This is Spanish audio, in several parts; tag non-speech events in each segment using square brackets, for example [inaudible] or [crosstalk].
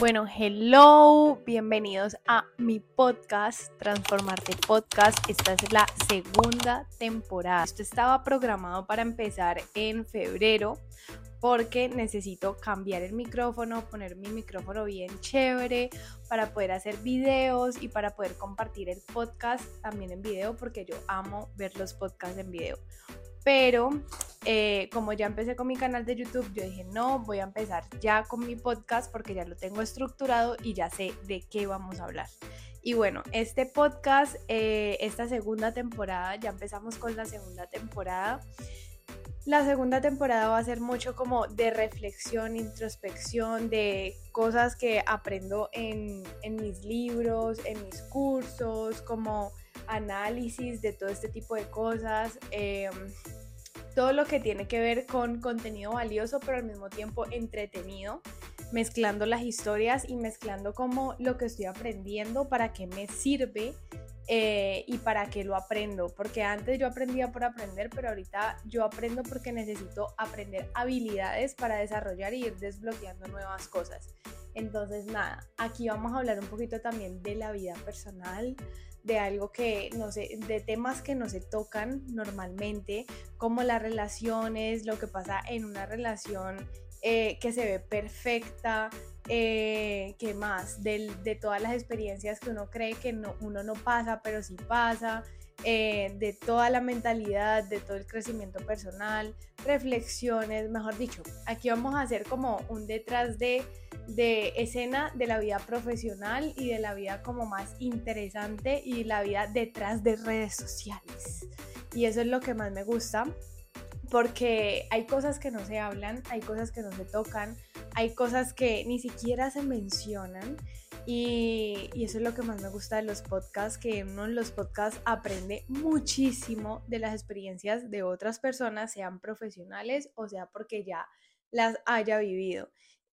Bueno, hello, bienvenidos a mi podcast, Transformarte Podcast. Esta es la segunda temporada. Esto estaba programado para empezar en febrero porque necesito cambiar el micrófono, poner mi micrófono bien chévere para poder hacer videos y para poder compartir el podcast también en video porque yo amo ver los podcasts en video. Pero eh, como ya empecé con mi canal de YouTube, yo dije, no, voy a empezar ya con mi podcast porque ya lo tengo estructurado y ya sé de qué vamos a hablar. Y bueno, este podcast, eh, esta segunda temporada, ya empezamos con la segunda temporada. La segunda temporada va a ser mucho como de reflexión, introspección, de cosas que aprendo en, en mis libros, en mis cursos, como análisis de todo este tipo de cosas. Em, todo lo que tiene que ver con contenido valioso, pero al mismo tiempo entretenido, mezclando las historias y mezclando como lo que estoy aprendiendo, para qué me sirve eh, y para qué lo aprendo. Porque antes yo aprendía por aprender, pero ahorita yo aprendo porque necesito aprender habilidades para desarrollar y ir desbloqueando nuevas cosas. Entonces, nada, aquí vamos a hablar un poquito también de la vida personal, de algo que no sé, de temas que no se tocan normalmente, como las relaciones, lo que pasa en una relación eh, que se ve perfecta, eh, ¿qué más? de todas las experiencias que uno cree que no, uno no pasa, pero sí pasa. Eh, de toda la mentalidad, de todo el crecimiento personal, reflexiones, mejor dicho, aquí vamos a hacer como un detrás de, de escena de la vida profesional y de la vida como más interesante y la vida detrás de redes sociales. Y eso es lo que más me gusta, porque hay cosas que no se hablan, hay cosas que no se tocan, hay cosas que ni siquiera se mencionan y, eso es lo que más me gusta de los podcasts, que uno en los podcasts aprende muchísimo de las experiencias de otras personas, sean profesionales o sea porque ya las haya vivido.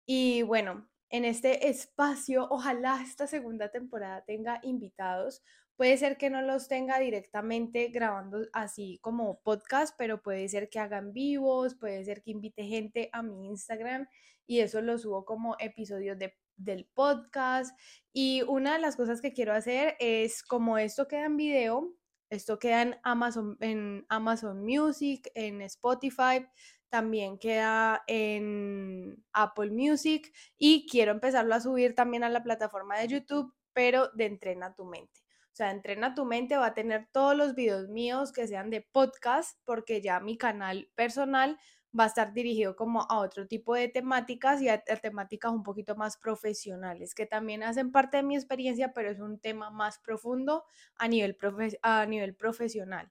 Y bueno, en este espacio, ojalá esta segunda temporada tenga invitados. Puede ser que no los tenga directamente grabando así como podcast, pero puede ser que hagan vivos, puede ser que invite gente a mi Instagram y eso lo subo como episodios de del podcast. Y una de las cosas que quiero hacer es como esto queda en video, esto queda en Amazon, en Amazon Music, en Spotify, también queda en Apple Music y quiero empezarlo a subir también a la plataforma de YouTube, pero de Entrena tu mente. O sea, Entrena tu mente va a tener todos los videos míos que sean de podcast, porque ya mi canal personal va a estar dirigido como a otro tipo de temáticas y a, temáticas un poquito más profesionales, que también hacen parte de mi experiencia, pero es un tema más profundo a nivel, a nivel profesional.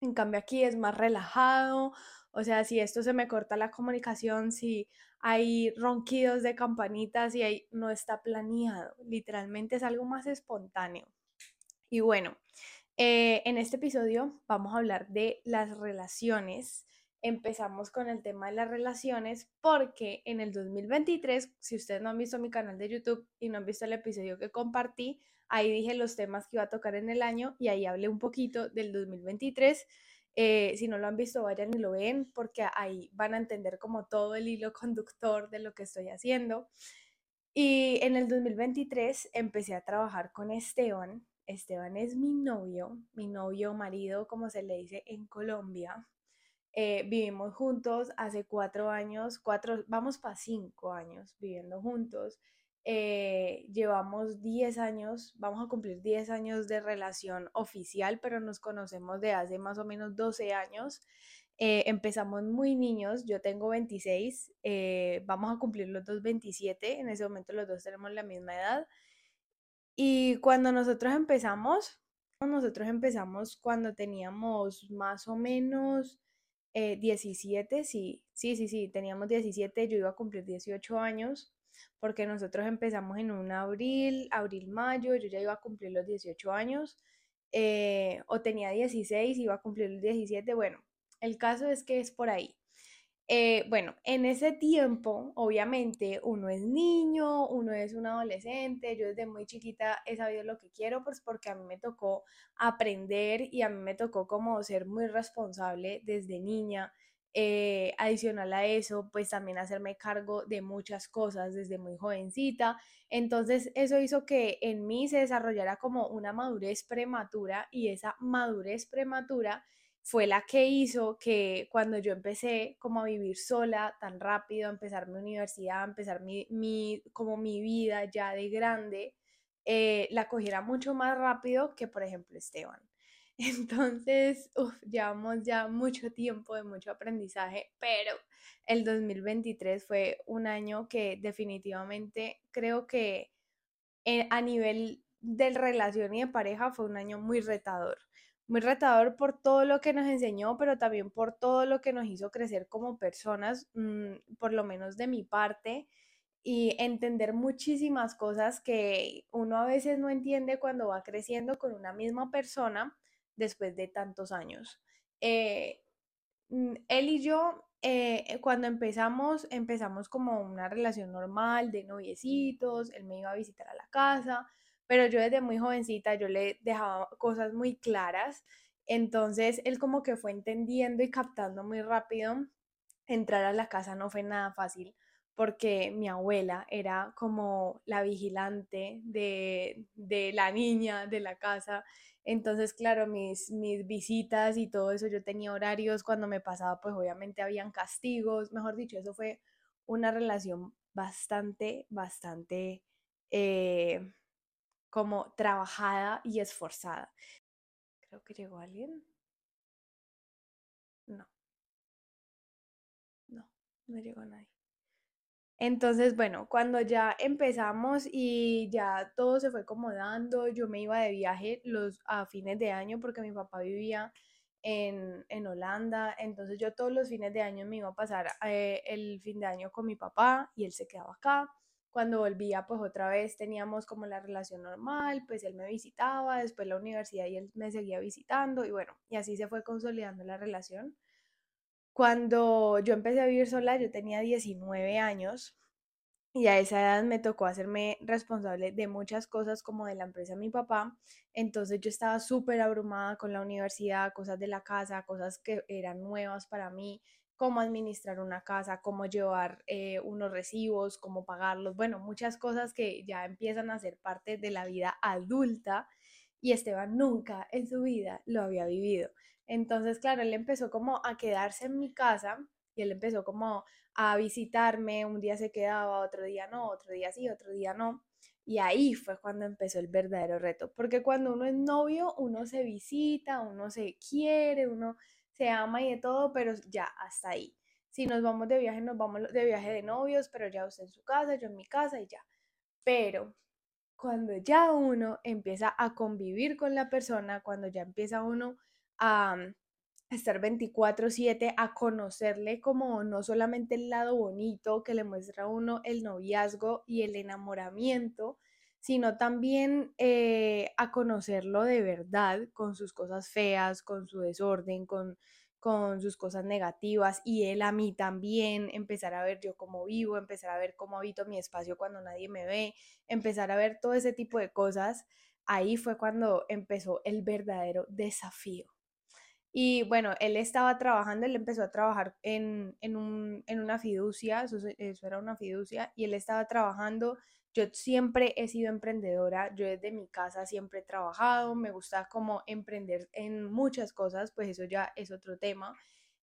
En cambio aquí es más relajado, o sea, si esto se me corta la comunicación, si hay ronquidos de campanitas y ahí no está planeado, literalmente es algo más espontáneo. Y bueno, eh, en este episodio vamos a hablar de las relaciones empezamos con el tema de las relaciones porque en el 2023, si ustedes no han visto mi canal de YouTube y no han visto el episodio que compartí, ahí dije los temas que iba a tocar en el año y ahí hablé un poquito del 2023. Eh, si no lo han visto, vayan y lo ven porque ahí van a entender como todo el hilo conductor de lo que estoy haciendo. Y en el 2023 empecé a trabajar con Esteban. Esteban es mi novio, mi novio marido, como se le dice en Colombia. Eh, vivimos juntos hace cuatro años, cuatro, vamos para cinco años viviendo juntos. Eh, llevamos diez años, vamos a cumplir diez años de relación oficial, pero nos conocemos de hace más o menos 12 años. Eh, empezamos muy niños, yo tengo 26, vamos a cumplir los dos 27, en ese momento los dos tenemos la misma edad. Y cuando nosotros empezamos, nosotros empezamos cuando teníamos más o menos 17, eh, sí, sí, sí, sí, teníamos 17, yo iba a cumplir 18 años, porque nosotros empezamos en un abril, abril-mayo, yo ya iba a cumplir los 18 años, eh, o tenía 16, iba a cumplir los 17, bueno, el caso es que es por ahí. Eh, bueno, en ese tiempo, obviamente, uno es niño, uno es un adolescente, yo desde muy chiquita he sabido lo que quiero, pues porque a mí me tocó aprender y a mí me tocó como ser muy responsable desde niña. Eh, adicional a eso, pues también hacerme cargo de muchas cosas desde muy jovencita. Entonces eso hizo que en mí se desarrollara como una madurez prematura y esa madurez prematura fue la que hizo que cuando yo empecé como a vivir sola tan rápido, a empezar mi universidad, a empezar mi, mi como mi vida ya de grande, eh, la cogiera mucho más rápido que por ejemplo Esteban. [laughs] Entonces, uf, llevamos ya mucho tiempo de mucho aprendizaje, pero el 2023 fue un año que definitivamente creo que eh, a nivel de relación y de pareja fue un año muy retador. Muy retador por todo lo que nos enseñó, pero también por todo lo que nos hizo crecer como personas, mm, por lo menos de mi parte, y entender muchísimas cosas que uno a veces no entiende cuando va creciendo con una misma persona después de tantos años. Eh, mm, él y yo, eh, cuando empezamos, empezamos como una relación normal de noviecitos, él me iba a visitar a la casa, pero yo desde muy jovencita yo le dejaba cosas muy claras, entonces él como que fue entendiendo y captando muy rápido. Entrar a la casa no fue nada fácil porque mi abuela era como la vigilante de, de la niña de la casa entonces, claro, mis, mis visitas y todo eso, yo tenía horarios, cuando me pasaba, pues obviamente habían castigos, mejor dicho, eso fue una relación bastante, bastante eh, como trabajada y esforzada. Creo que llegó alguien. No. No, no llegó nadie. Entonces, bueno, cuando ya empezamos y ya todo se fue acomodando, yo me iba de viaje los, a fines de año porque mi papá vivía en, en Holanda, entonces yo todos los fines de año me iba a pasar eh, el fin de año con mi papá y él se quedaba acá. Cuando volvía, pues otra vez teníamos como la relación normal, pues él me visitaba, después la universidad y él me seguía visitando y bueno, y así se fue consolidando la relación. Cuando yo empecé a vivir sola, yo tenía 19 años y a esa edad me tocó hacerme responsable de muchas cosas como de la empresa de mi papá. Entonces yo estaba súper abrumada con la universidad, cosas de la casa, cosas que eran nuevas para mí, cómo administrar una casa, cómo llevar eh, unos recibos, cómo pagarlos, bueno, muchas cosas que ya empiezan a ser parte de la vida adulta y Esteban nunca en su vida lo había vivido. Entonces, claro, él empezó como a quedarse en mi casa y él empezó como a visitarme, un día se quedaba, otro día no, otro día sí, otro día no. Y ahí fue cuando empezó el verdadero reto, porque cuando uno es novio, uno se visita, uno se quiere, uno se ama y de todo, pero ya hasta ahí. Si nos vamos de viaje, nos vamos de viaje de novios, pero ya usted en su casa, yo en mi casa y ya. Pero cuando ya uno empieza a convivir con la persona, cuando ya empieza uno a mm, estar 24/7, a conocerle como no solamente el lado bonito que le muestra a uno el noviazgo y el enamoramiento, sino también eh, a conocerlo de verdad con sus cosas feas, con su desorden, con, con sus cosas negativas y él a mí también, empezar a ver yo cómo vivo, empezar a ver cómo habito mi espacio cuando nadie me ve, empezar a ver todo ese tipo de cosas, ahí fue cuando empezó el verdadero desafío. Y bueno, él estaba trabajando, él empezó a trabajar en, en, un, en una fiducia, eso, eso, era una fiducia, y él estaba trabajando. Yo siempre he sido emprendedora, yo desde mi casa siempre he trabajado, me gusta como emprender en muchas cosas, pues eso ya es otro tema,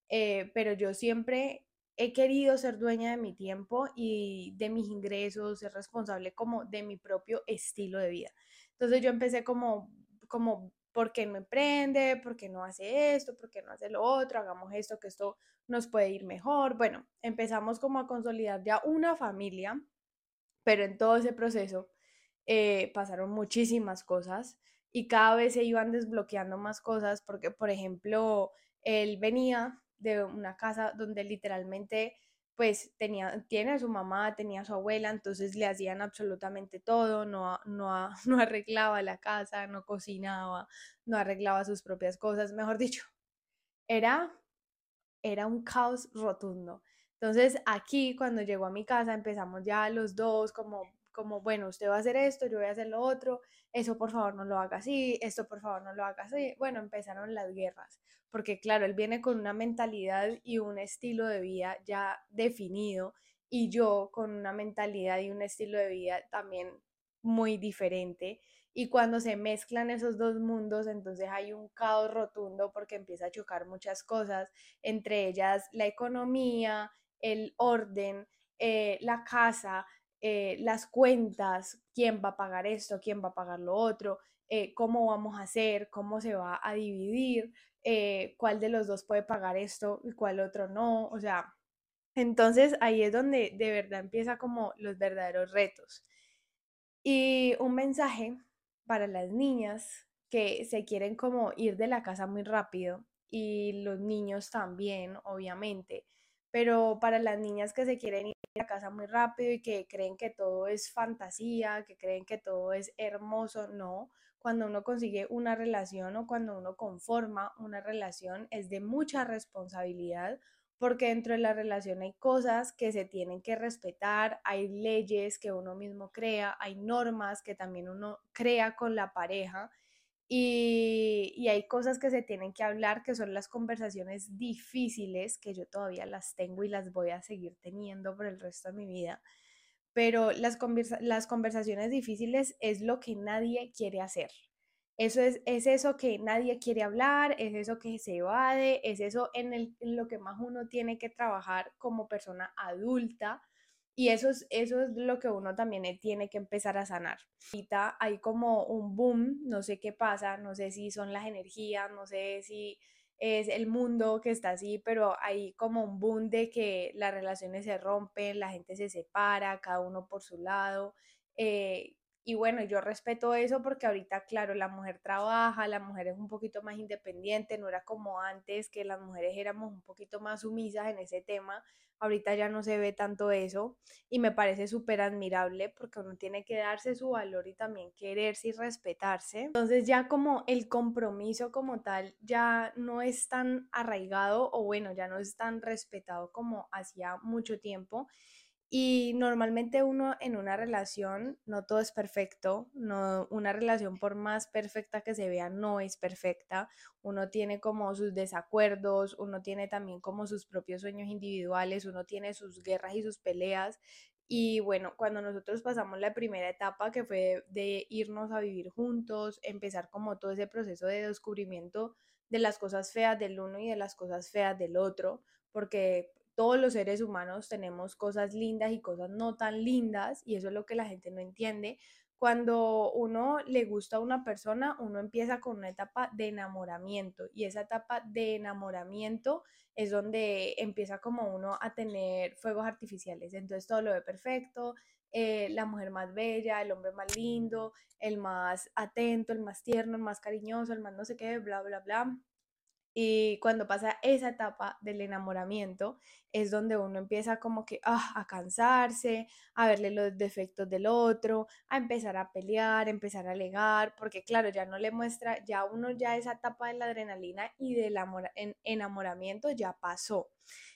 eh, pero yo siempre he querido ser dueña de mi tiempo y de mis ingresos, ser responsable como de mi propio estilo de vida. Entonces yo empecé como, como ¿por qué no emprende? ¿Por qué no hace esto? ¿Por qué no hace lo otro? Hagamos esto, que esto nos puede ir mejor. Bueno, empezamos como a consolidar ya una familia, pero en todo ese proceso eh, pasaron muchísimas cosas y cada vez se iban desbloqueando más cosas porque, por ejemplo, él venía de una casa donde literalmente pues tenía, tiene a su mamá, tenía a su abuela, entonces le hacían absolutamente todo, no, no, [laughs] no arreglaba la casa, no cocinaba, no arreglaba sus propias cosas, mejor dicho, era, era un caos rotundo. Entonces aquí cuando llegó a mi casa empezamos ya los dos como como, bueno, usted va a hacer esto, yo voy a hacer lo otro, eso por favor no lo haga así, esto por favor no lo haga así. Bueno, empezaron las guerras, porque claro, él viene con una mentalidad y un estilo de vida ya definido y yo con una mentalidad y un estilo de vida también muy diferente. Y cuando se mezclan esos dos mundos, entonces hay un caos rotundo porque empieza a chocar muchas cosas, entre ellas la economía, el orden, eh, la casa, eh, las cuentas, quién va a pagar esto, quién va a pagar lo otro, eh, cómo vamos a hacer, cómo se va a dividir, cuál de los dos puede pagar esto y cuál otro no. O sea, entonces ahí es donde de verdad empieza como los verdaderos retos. Y un mensaje para las niñas que se quieren como ir de la casa muy rápido y los niños también, obviamente, pero para las niñas que se quieren ir la casa muy rápido y que creen que todo es fantasía, que creen que todo es hermoso, no. Cuando uno consigue una relación o cuando uno conforma una relación es de mucha responsabilidad porque dentro de la relación hay cosas que se tienen que respetar, hay leyes que uno mismo crea, hay normas que también uno crea con la pareja y, hay cosas que se tienen que hablar que son las conversaciones difíciles que yo todavía las tengo y las voy a seguir teniendo por el resto de mi vida. Pero las, las conversaciones difíciles es lo que nadie quiere hacer. Eso es, es eso que nadie quiere hablar, es eso que se evade, es eso en, el, en lo que más uno tiene que trabajar como persona adulta. Y eso es, eso es lo que uno también tiene que empezar a sanar. Ahorita hay como un boom, no sé qué pasa, no sé si son las energías, no sé si es el mundo que está así, pero hay como un boom de que las relaciones se rompen, la gente se separa, cada uno por su lado. Eh, y bueno, yo respeto eso porque ahorita, claro, la mujer trabaja, la mujer es un poquito más independiente, no era como antes que las mujeres éramos un poquito más sumisas en ese tema. Ahorita ya no se ve tanto eso y me parece súper admirable porque uno tiene que darse su valor y también quererse y respetarse. Entonces ya como el compromiso como tal ya no es tan arraigado o bueno, ya no es tan respetado como hacía mucho tiempo y normalmente uno en una relación, no todo es perfecto, no, una relación por más perfecta que se vea no es perfecta, uno tiene como sus desacuerdos, uno tiene también como sus propios sueños individuales, uno tiene sus guerras y sus peleas. Y bueno, cuando nosotros pasamos la primera etapa que fue de irnos a vivir juntos, empezar como todo ese proceso de descubrimiento de las cosas feas del uno y de las cosas feas del otro, porque todos los seres humanos tenemos cosas lindas y cosas no tan lindas y eso es lo que la gente no entiende. Cuando uno le gusta a una persona, uno empieza con una etapa de enamoramiento y esa etapa de enamoramiento es donde empieza como uno a tener fuegos artificiales. Entonces todo lo ve perfecto, eh, la mujer más bella, el hombre más lindo, el más atento, el más tierno, el más cariñoso, el más no sé qué, bla, bla, bla. Y cuando pasa esa etapa del enamoramiento es donde uno empieza como que ah, a cansarse, a verle los defectos del otro, a empezar a pelear, empezar a alegar, porque claro, ya no le muestra, ya uno ya esa etapa de la adrenalina y del enamoramiento ya pasó.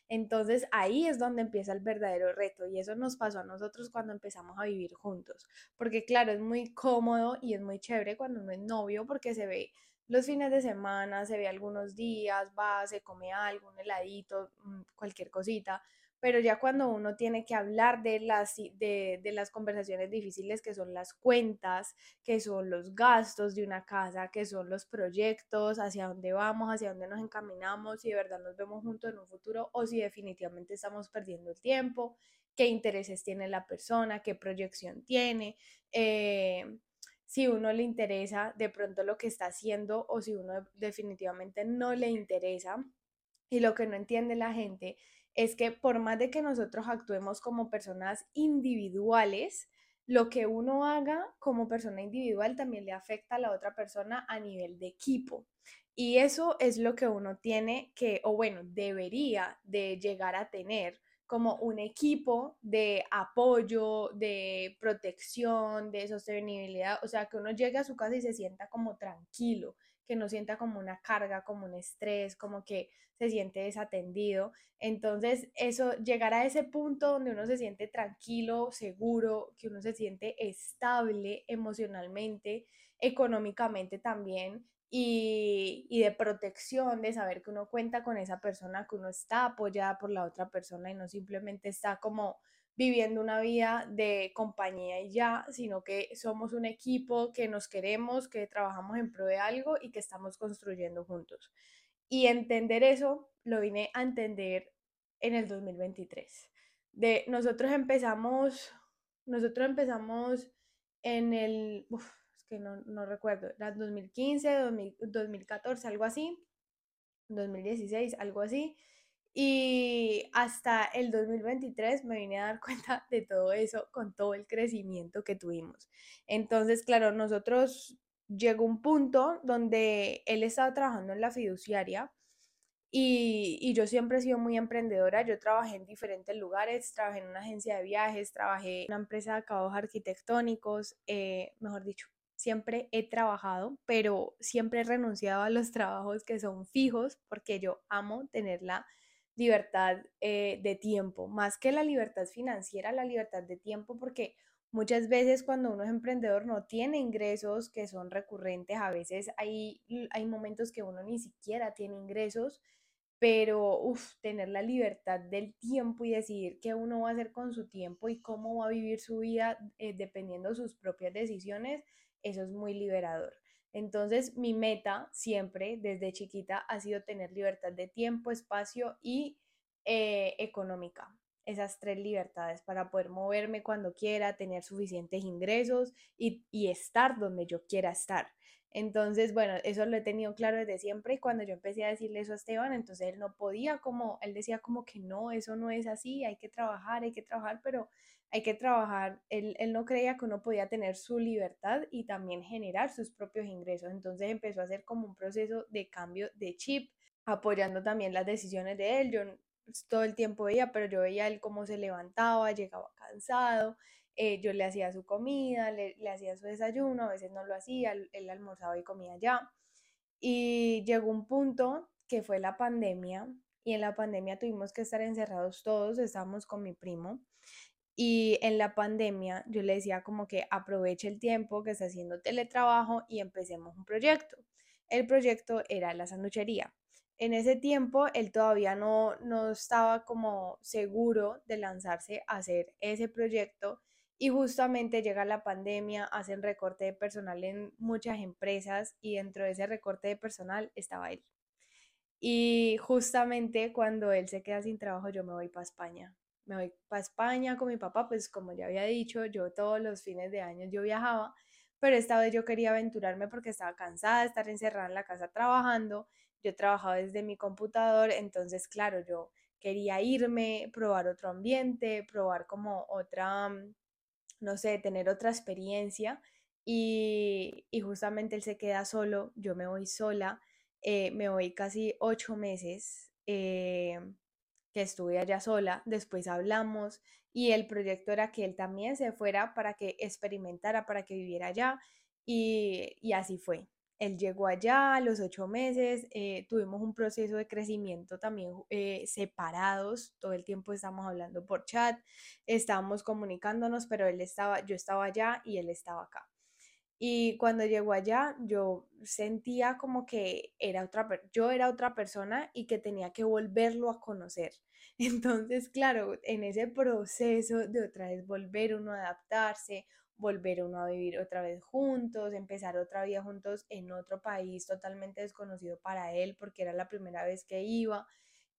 Entonces ahí es donde empieza el verdadero reto y eso nos pasó a nosotros cuando empezamos a vivir juntos, porque claro, es muy cómodo y es muy chévere cuando uno es novio porque se ve los fines de semana, se ve algunos días, va, se come algo, un heladito, mm, cualquier cosita, pero ya cuando uno tiene que hablar de las, de, de, las conversaciones difíciles que son las cuentas, que son los gastos de una casa, que son los proyectos, hacia dónde vamos, hacia dónde nos encaminamos, si de verdad nos vemos juntos en un futuro o si definitivamente estamos perdiendo el tiempo, qué intereses tiene la persona, qué proyección tiene. Eh, si uno le interesa de pronto lo que está haciendo o si uno definitivamente no le interesa. Y lo que no entiende la gente es que por más de que nosotros actuemos como personas individuales, lo que uno haga como persona individual también le afecta a la otra persona a nivel de equipo. Y eso es lo que uno tiene que, o bueno, debería de llegar a tener como un equipo de apoyo, de protección, de sostenibilidad, o sea, que uno llegue a su casa y se sienta como tranquilo, que no sienta como una carga, como un estrés, como que se siente desatendido. Entonces, eso, llegar a ese punto donde uno se siente tranquilo, seguro, que uno se siente estable emocionalmente, económicamente también, y, de protección, de saber que uno cuenta con esa persona, que uno está apoyada por la otra persona y no simplemente está como viviendo una vida de compañía y ya, sino que somos un equipo que nos queremos, que trabajamos en pro de algo y que estamos construyendo juntos. Y entender eso lo vine a entender en el 2023. De nosotros empezamos, nosotros empezamos en el, que no, no recuerdo, era 2015, 2014, algo así, 2016, algo así. Y hasta el 2023 me vine a dar [laughs] cuenta de todo eso con todo el crecimiento que tuvimos. Entonces, claro, nosotros llegó un punto donde él estaba trabajando en la fiduciaria y, y, yo siempre he sido muy emprendedora. Yo trabajé en diferentes lugares, trabajé en una agencia de viajes, trabajé en una empresa de acabados arquitectónicos, eh, mejor dicho, siempre he trabajado, pero siempre he renunciado a los [laughs] trabajos que son fijos porque yo amo tenerla libertad eh, de tiempo, más que la libertad financiera, la libertad de tiempo, porque muchas veces cuando uno es emprendedor no tiene ingresos que son recurrentes, a veces hay, hay momentos que uno ni siquiera tiene ingresos, pero tener la libertad del tiempo y decidir qué uno va a hacer con su tiempo y cómo va a vivir su vida eh, dependiendo de sus propias decisiones, eso es muy liberador. Entonces, mi meta siempre, desde chiquita, ha sido tener libertad de tiempo, espacio y eh, económica. Esas tres libertades para poder moverme cuando quiera, tener suficientes ingresos y, y estar donde yo quiera estar. Entonces, bueno, eso lo he tenido claro desde siempre y cuando yo empecé a decirle eso a Esteban, entonces él no podía como, él decía como que no, eso no es así, hay que trabajar, hay que trabajar, pero hay que trabajar. Él, él, no creía que uno podía tener su libertad y también generar sus propios ingresos. Entonces empezó a hacer como un proceso de cambio de chip, apoyando también las decisiones de él. Yo pues, todo el tiempo veía, pero yo veía él cómo se levantaba, llegaba cansado, eh, yo le hacía su comida, le, le, hacía su desayuno, a veces no lo hacía, él almorzaba y comía ya. Y llegó un punto que fue la pandemia, y en la pandemia tuvimos que estar encerrados todos, estábamos con mi primo y en la pandemia yo le decía como que aproveche el tiempo que está haciendo teletrabajo y empecemos un proyecto. El proyecto era la sanduchería. En ese tiempo él todavía no, no estaba como seguro de lanzarse a hacer ese proyecto y justamente llega la pandemia, hacen recorte de personal en muchas empresas y dentro de ese recorte de personal estaba él. Y justamente cuando él se queda sin trabajo yo me voy para España me voy para España con mi papá, pues como ya había dicho, yo todos los fines de año yo viajaba, pero esta vez yo quería aventurarme porque estaba cansada de estar encerrada en la casa trabajando, yo trabajaba desde mi computador, entonces claro, yo quería irme, probar otro ambiente, probar como otra, mm, no sé, tener otra experiencia y, y justamente él se queda solo, yo me voy sola, eh, me voy casi ocho meses. Eh, que estuve allá sola, después hablamos y el proyecto era que él también se fuera para que experimentara, para que viviera allá y, y así fue. Él llegó allá los ocho meses, eh, tuvimos un proceso de crecimiento también eh, separados, todo el tiempo estamos hablando por chat, estábamos comunicándonos, pero él estaba, yo estaba allá y él estaba acá. Y cuando llegó allá, yo sentía como que era otra, yo era otra persona y que tenía que volverlo a conocer. [laughs] Entonces, claro, en ese proceso de otra vez volver uno a adaptarse, volver uno a vivir otra vez juntos, empezar otra vida juntos en otro país totalmente desconocido para él, porque era la primera vez que iba.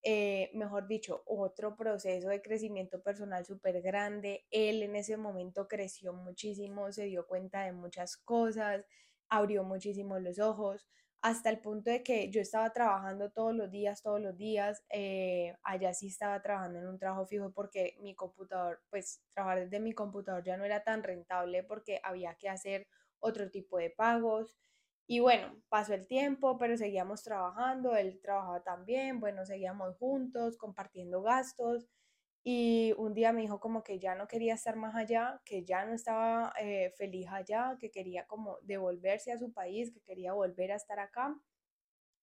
Eh, mejor dicho, otro proceso de crecimiento personal súper grande. Él en ese momento creció muchísimo, se dio cuenta de muchas cosas, abrió muchísimo los ojos, hasta el punto de que yo estaba trabajando todos los días, todos los días. Eh, allá sí estaba trabajando en un trabajo fijo porque mi computador, pues trabajar desde mi computador ya no era tan rentable porque había que hacer otro tipo de pagos. Y bueno, pasó el tiempo, pero seguíamos trabajando, él trabajaba también, bueno, seguíamos juntos, compartiendo gastos. y un día me dijo como que ya no quería estar más allá, que ya no estaba eh, feliz allá, que quería como devolverse a su país, que quería volver a estar acá.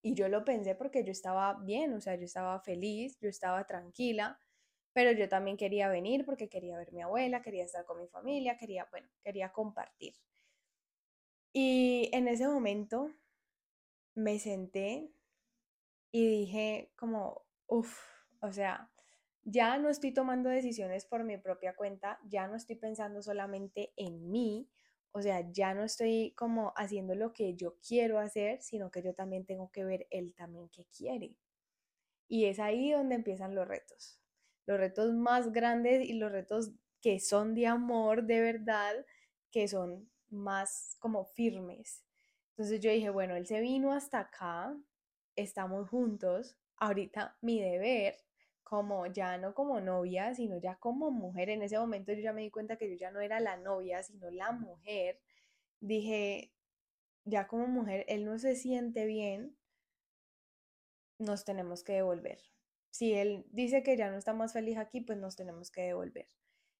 Y yo lo pensé porque yo estaba bien, o sea, yo estaba feliz, yo estaba tranquila, pero yo también quería venir porque quería ver a mi abuela, quería estar con mi familia, quería, bueno, quería compartir. Y en ese momento me senté y dije como, uff, o sea, ya no estoy tomando decisiones por mi propia cuenta, ya no estoy pensando solamente en mí, o sea, ya no estoy como haciendo lo que yo quiero hacer, sino que yo también tengo que ver él también que quiere. Y es ahí donde empiezan los retos. Los retos más grandes y los retos que son de amor de verdad, que son más como firmes. Entonces yo dije, bueno, él se vino hasta acá, estamos juntos, ahorita mi deber como ya no como novia, sino ya como mujer. En ese momento yo ya me di cuenta que yo ya no era la novia, sino la mujer. Dije, ya como mujer, él no se siente bien, nos tenemos que devolver. Si él dice que ya no está más feliz aquí, pues nos tenemos que devolver.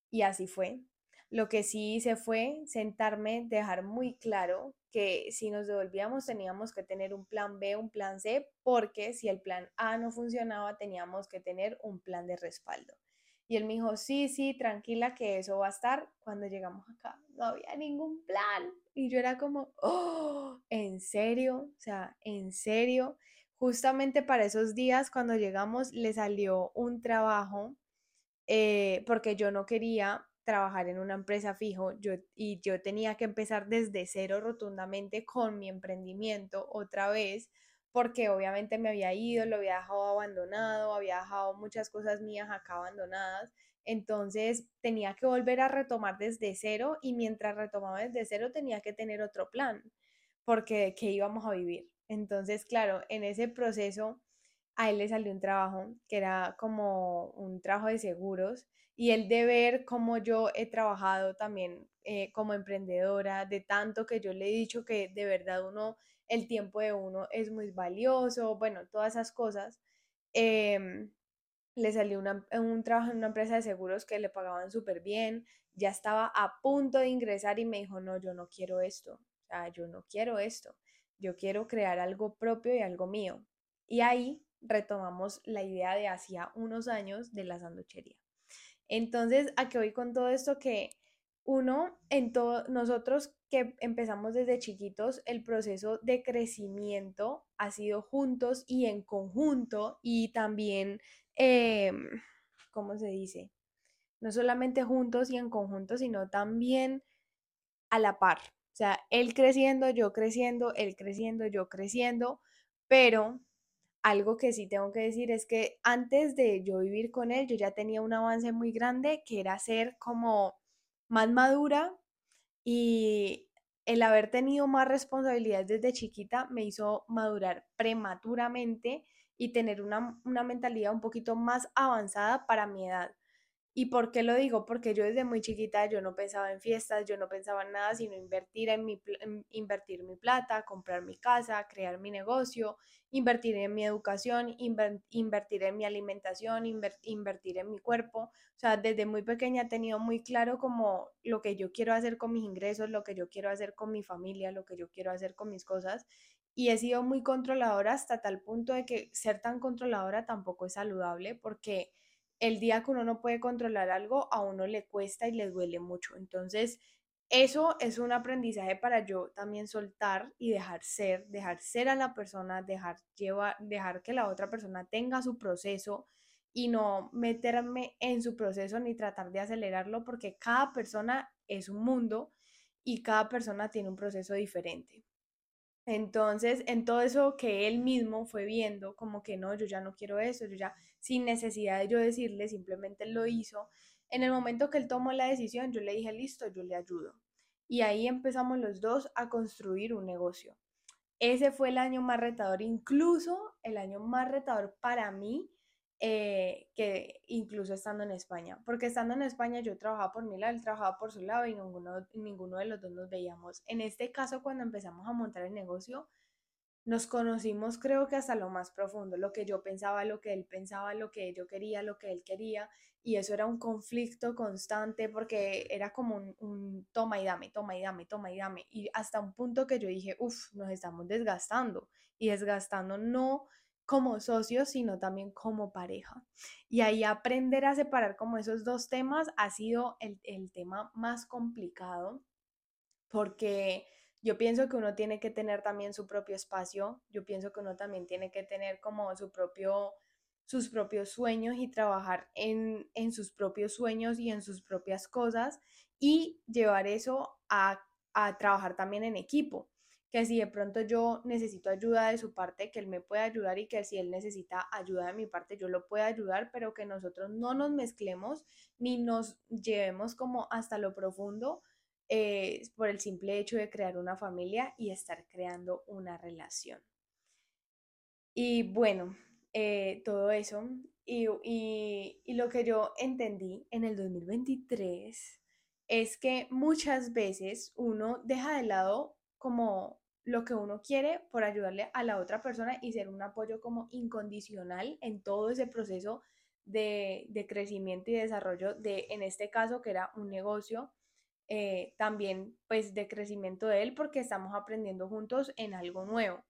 Y así fue. Lo que sí hice fue sentarme, dejar muy claro que si nos devolvíamos teníamos que tener un plan B, un plan C, porque si el plan A no funcionaba teníamos que tener un plan de respaldo. Y él me dijo, sí, sí, tranquila que eso va a estar. Cuando llegamos acá no había ningún plan. Y yo era como, oh, ¿en serio? O sea, ¿en serio? Justamente para esos días, cuando llegamos, le salió un trabajo eh, porque yo no quería trabajar en una empresa fijo yo, y yo tenía que empezar desde cero rotundamente con mi emprendimiento otra vez, porque obviamente me había ido, lo había dejado abandonado, había dejado muchas cosas mías acá abandonadas. Entonces tenía que volver a retomar desde cero y mientras retomaba desde cero tenía que tener otro plan, porque ¿qué íbamos a vivir? Entonces, claro, en ese proceso a él le salió un trabajo que era como un trabajo de seguros y el de ver cómo yo he trabajado también eh, como emprendedora, de tanto que yo le he dicho que de verdad uno, el tiempo de uno es muy valioso, bueno, todas esas cosas. Em, le salió un trabajo en una empresa de seguros que le pagaban súper bien, ya estaba a punto de ingresar y me dijo, no, yo no quiero esto, o sea, yo no quiero esto, yo quiero crear algo propio y algo mío. Y ahí retomamos la idea de hacía unos años de la sanduchería. Entonces, ¿a qué voy con todo esto? Que uno, en todo, nosotros que empezamos desde chiquitos, el proceso de crecimiento ha sido juntos y en conjunto y también, em, ¿cómo se dice? No solamente juntos y en conjunto, sino también a la par. O sea, él creciendo, yo creciendo, él creciendo, yo creciendo, pero algo que sí tengo que decir es que antes de yo vivir con él, yo ya tenía un avance muy grande que era ser como más madura y el haber tenido más responsabilidades desde chiquita me hizo madurar prematuramente y tener una, una mentalidad un poquito más avanzada para mi edad. ¿Y por qué lo digo? Porque yo desde muy chiquita yo no pensaba en fiestas, yo no pensaba en nada sino invertir en mi, invertir mi plata, comprar mi casa, crear mi negocio, invertir en mi educación, invertir en mi alimentación, invertir en mi cuerpo. O sea, desde muy pequeña he tenido muy claro como lo que yo quiero hacer con mis ingresos, lo que yo quiero hacer con mi familia, lo que yo quiero hacer con mis cosas. Y he sido muy controladora hasta tal punto de que ser tan controladora tampoco es saludable porque el día que uno no puede controlar algo, a uno le cuesta y le duele mucho. Entonces, eso es un aprendizaje para yo también soltar y dejar ser, dejar ser a la persona, dejar, llevar, dejar que la otra persona tenga su proceso y no meterme en su proceso ni tratar de acelerarlo porque cada persona es un mundo y cada persona tiene un proceso diferente. Entonces, en todo eso que él mismo fue viendo, como que no, yo ya no quiero eso, yo ya, sin necesidad de yo decirle, simplemente lo hizo. En el momento que él tomó la decisión, yo le dije, listo, yo le ayudo. Y ahí empezamos los dos a construir un negocio. Ese fue el año más retador, incluso el año más retador para mí eh, que incluso estando en España, porque estando en España yo trabajaba por mi lado, él trabajaba por su lado y ninguno, ninguno de los dos nos veíamos. En este caso, cuando empezamos a montar el negocio, nos conocimos creo que hasta lo más profundo, lo que yo pensaba, lo que él pensaba, lo que yo quería, lo que él quería, y eso era un conflicto constante porque era como un, toma y dame, toma y dame, toma y dame, y hasta un punto que yo dije, uff, nos estamos desgastando, y desgastando no como socios, sino también como pareja. Y ahí aprender a separar como esos dos temas ha sido el, el tema más complicado porque yo pienso que uno tiene que tener también su propio espacio, yo pienso que uno también tiene que tener como su propio, sus propios sueños y trabajar en, en sus propios sueños y en sus propias cosas y llevar eso a, a trabajar también en equipo que si de pronto yo necesito ayuda de su parte, que él me pueda ayudar y que si él necesita ayuda de mi parte, yo lo pueda ayudar, pero que nosotros no nos mezclemos ni nos llevemos como hasta lo profundo eh, por el simple hecho de crear una familia y estar creando una relación. Y bueno, eh, todo eso. Y, y lo que yo entendí en el 2023 es que muchas veces uno deja de lado como lo que uno quiere por ayudarle a la otra persona y ser un apoyo como incondicional en todo ese proceso de, de, crecimiento y desarrollo de, en este caso, que era un negocio eh, también pues de crecimiento de él porque estamos aprendiendo juntos en algo nuevo.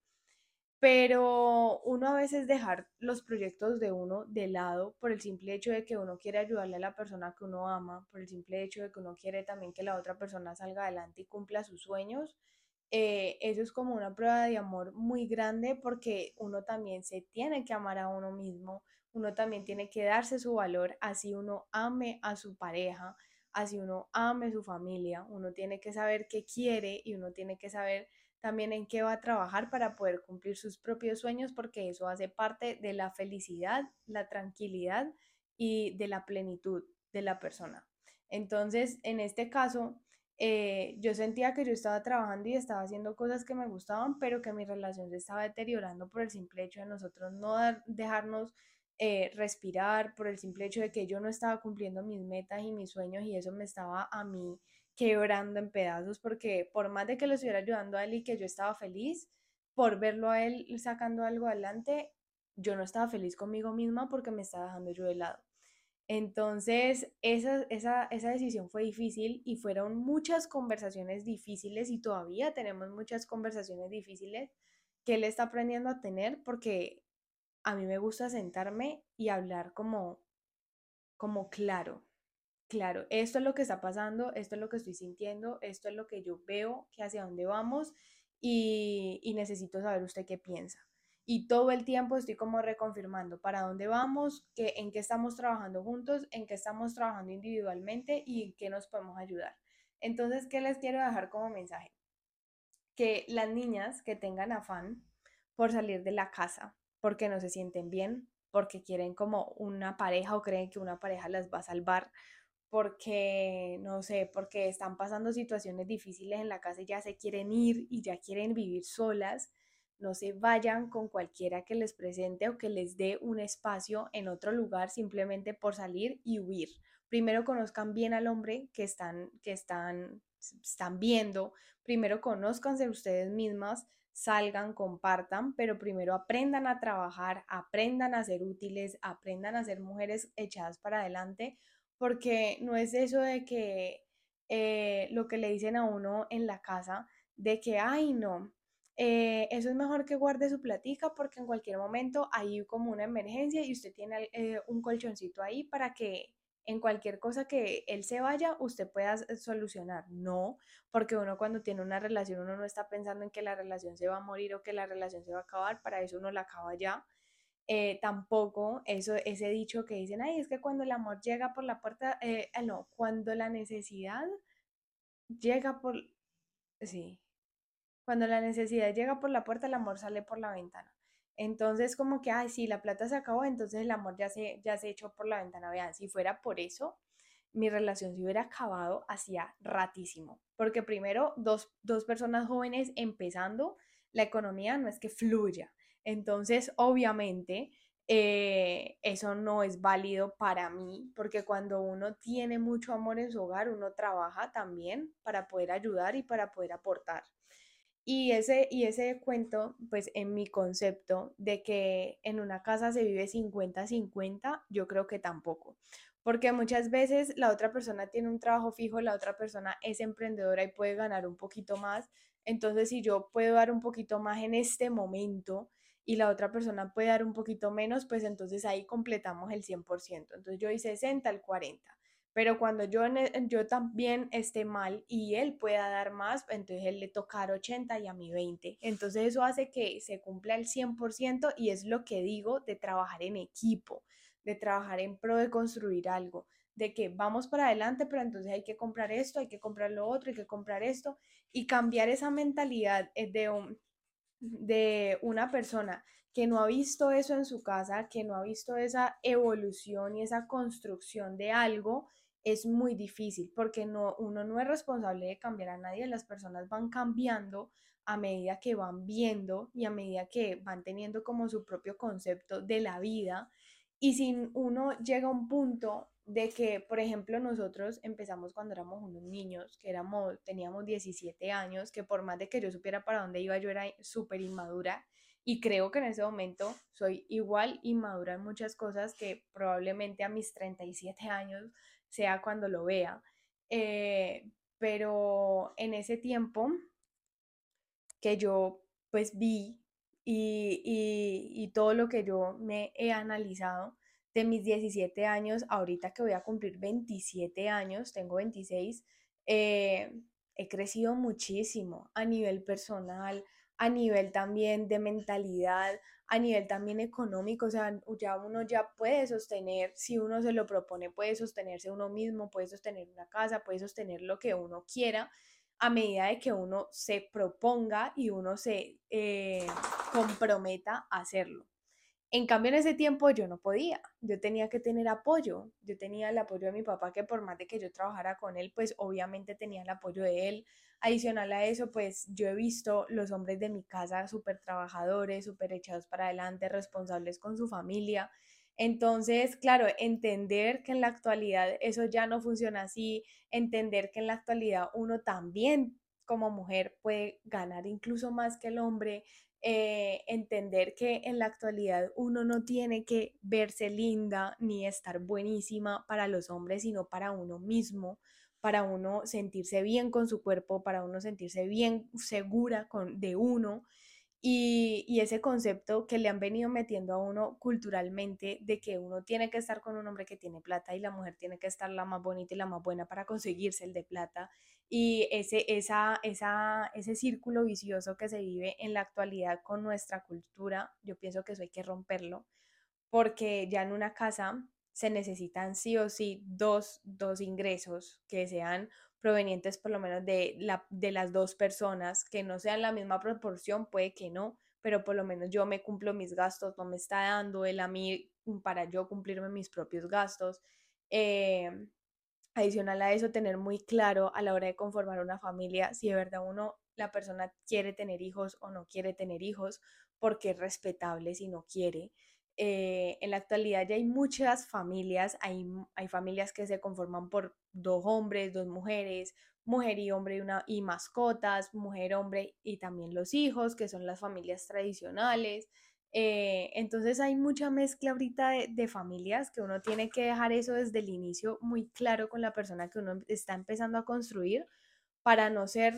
Pero uno a veces dejar los proyectos de uno de lado por el simple hecho de que uno quiere ayudarle a la persona que uno ama, por el simple hecho de que uno quiere también que la otra persona salga adelante y cumpla sus sueños, eh, eso es como una prueba de amor muy grande porque uno también se tiene que amar a uno mismo, uno también tiene que darse su valor, así uno ame a su pareja, así uno ame su familia, uno tiene que saber qué quiere y uno tiene que saber también en qué va a trabajar para poder cumplir sus propios sueños, porque eso hace parte de la felicidad, la tranquilidad y de la plenitud de la persona. Entonces, en este caso, eh, yo sentía que yo estaba trabajando y estaba haciendo cosas que me gustaban, pero que mi relación se estaba deteriorando por el simple hecho de nosotros no dejarnos eh, respirar por el simple hecho de que yo no estaba cumpliendo mis metas y mis sueños y eso me estaba a mí quebrando en pedazos porque por más de que lo estuviera ayudando a él y que yo estaba feliz por verlo a él sacando algo adelante, yo no estaba feliz conmigo misma porque me estaba dejando yo de lado. Entonces, esa, esa, esa decisión fue difícil y fueron muchas conversaciones difíciles y todavía tenemos muchas conversaciones difíciles que él está aprendiendo a tener porque a mí me gusta sentarme y hablar como, como claro, claro, esto es lo que está pasando, esto es lo que estoy sintiendo, esto es lo que yo veo, que hacia dónde vamos y, y necesito saber usted qué piensa. Y todo el tiempo estoy como reconfirmando para dónde vamos, que, en qué estamos trabajando juntos, en qué estamos trabajando individualmente y en qué nos podemos ayudar. Entonces, ¿qué les quiero dejar como mensaje? Que las niñas que tengan afán por salir de la casa, porque no se sienten bien, porque quieren como una pareja o creen que una pareja las va a salvar, porque, no sé, porque están pasando situaciones difíciles en la casa y ya se quieren ir y ya quieren vivir solas, no se vayan con cualquiera que les presente o que les dé un espacio en otro lugar simplemente por salir y huir. Primero conozcan bien al hombre que están, que están, están viendo, primero conózcanse ustedes mismas, salgan, compartan, pero primero aprendan a trabajar, aprendan a ser útiles, aprendan a ser mujeres echadas para adelante, porque no es eso de que eh, lo que le dicen a uno en la casa, de que, ay, no, eh, eso es mejor que guarde su platica porque en cualquier momento hay como una emergencia y usted tiene eh, un colchoncito ahí para que en cualquier cosa que él se vaya, usted pueda solucionar. No, porque uno cuando tiene una relación, uno no está pensando en que la relación se va a morir o que la relación se va a acabar, para eso uno la acaba ya. Eh, tampoco eso, ese dicho que dicen, ay, es que cuando el amor llega por la puerta, eh, ah, no, cuando la necesidad llega por, sí, cuando la necesidad llega por la puerta, el amor sale por la ventana. Entonces, como que, ay, sí, la plata se acabó, entonces el amor ya se, ya se echó por la ventana. Vean, si fuera por eso, mi relación se hubiera acabado hacía ratísimo. Porque primero, dos, dos personas jóvenes empezando, la economía no es que fluya. Entonces, obviamente, eh, eso no es válido para mí, porque cuando uno tiene mucho amor en su hogar, uno trabaja también para poder ayudar y para poder aportar. Y ese, y ese cuento, pues en mi concepto de que en una casa se vive 50-50, yo creo que tampoco. Porque muchas veces la otra persona tiene un trabajo fijo, la otra persona es emprendedora y puede ganar un poquito más. Entonces, si yo puedo dar un poquito más en este momento y la otra persona puede dar un poquito menos, pues entonces ahí completamos el 100%. Entonces yo hice 60 al 40. Pero cuando yo, e, yo también esté mal y él pueda dar más, entonces él le tocar 80 y a mí 20. Entonces eso hace que se cumpla el 100% y es lo que digo de trabajar en equipo, de trabajar en pro de construir algo, de que vamos para adelante, pero entonces hay que comprar esto, hay que comprar lo otro, hay que comprar esto y cambiar esa mentalidad eh, de, un, de una persona que no ha visto eso en su casa, que no ha visto esa evolución y esa construcción de algo, es muy difícil porque no, uno no es responsable de cambiar a nadie, las personas van cambiando a medida que van viendo y a medida que van teniendo como su propio concepto de la vida. Y si uno llega a un punto de que, por ejemplo, nosotros empezamos cuando éramos unos niños, que éramos, teníamos 17 años, que por más de que yo supiera para dónde iba, yo era súper inmadura y creo que en ese momento soy igual inmadura en muchas cosas que probablemente a mis 37 años sea cuando lo vea. Eh, pero en ese tiempo que yo pues vi y, y, todo lo que yo me he analizado de mis 17 años, ahorita que voy a cumplir 27 años, tengo 26, eh, he crecido muchísimo a nivel personal, a nivel también de mentalidad, a nivel también económico, o sea, ya uno ya puede sostener, si uno se lo propone, puede sostenerse uno mismo, puede sostener una casa, puede sostener lo que uno quiera a medida de que uno se proponga y uno se eh, comprometa a hacerlo. En cambio, en ese tiempo yo no podía, yo tenía que tener apoyo, yo tenía el apoyo de mi papá, que por más de que yo trabajara con él, pues obviamente tenía el apoyo de él. Adicional a eso, pues yo he visto los hombres de mi casa súper trabajadores, súper echados para adelante, responsables con su familia. Entonces, claro, entender que en la actualidad eso ya no funciona así, entender que en la actualidad uno también como mujer puede ganar incluso más que el hombre, eh, entender que en la actualidad uno no tiene que verse linda ni estar buenísima para los hombres, sino para uno mismo, para uno sentirse bien con su cuerpo, para uno sentirse bien segura con, de uno. Y, ese concepto que le han venido metiendo a uno culturalmente de que uno tiene que estar con un hombre que tiene plata y la mujer tiene que estar la más bonita y la más buena para conseguirse el de plata y ese, esa, esa, ese círculo vicioso que se vive en la actualidad con nuestra cultura, yo pienso que eso hay que romperlo, porque ya en una casa se necesitan sí o sí dos, dos ingresos que sean provenientes por lo menos de, la, de las dos personas, que no sean la misma proporción, puede que no, pero por lo menos yo me cumplo mis gastos, no me está dando él a mí para yo cumplirme mis propios gastos. Eh, Adicional a eso, tener muy claro a la hora de conformar una familia si de verdad uno, la persona quiere tener hijos o no quiere tener hijos, porque es respetable si no quiere. Eh, en la actualidad ya hay muchas familias, hay, hay familias que se conforman por dos hombres, dos mujeres, mujer y hombre y, mascotas, mujer, hombre y también los hijos, que son las familias tradicionales. Eh, entonces hay mucha mezcla ahorita de, familias que uno tiene que dejar eso desde el inicio muy claro con la persona que uno está empezando a construir para no ser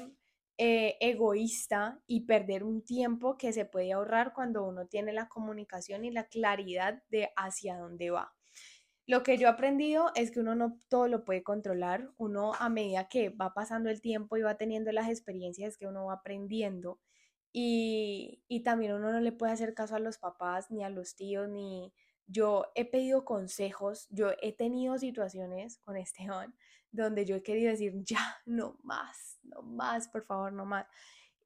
eh, egoísta y perder un tiempo que se puede ahorrar cuando uno tiene la comunicación y la claridad de hacia dónde va. Lo que yo he aprendido es que uno no todo lo puede controlar, uno a medida que va pasando el tiempo y va teniendo las experiencias que uno va aprendiendo y, y también uno no le puede hacer caso a los papás, ni a los tíos, ni... Yo he pedido consejos, yo he tenido situaciones con Esteban donde yo he querido decir, ya, no más, no más, por favor, no más.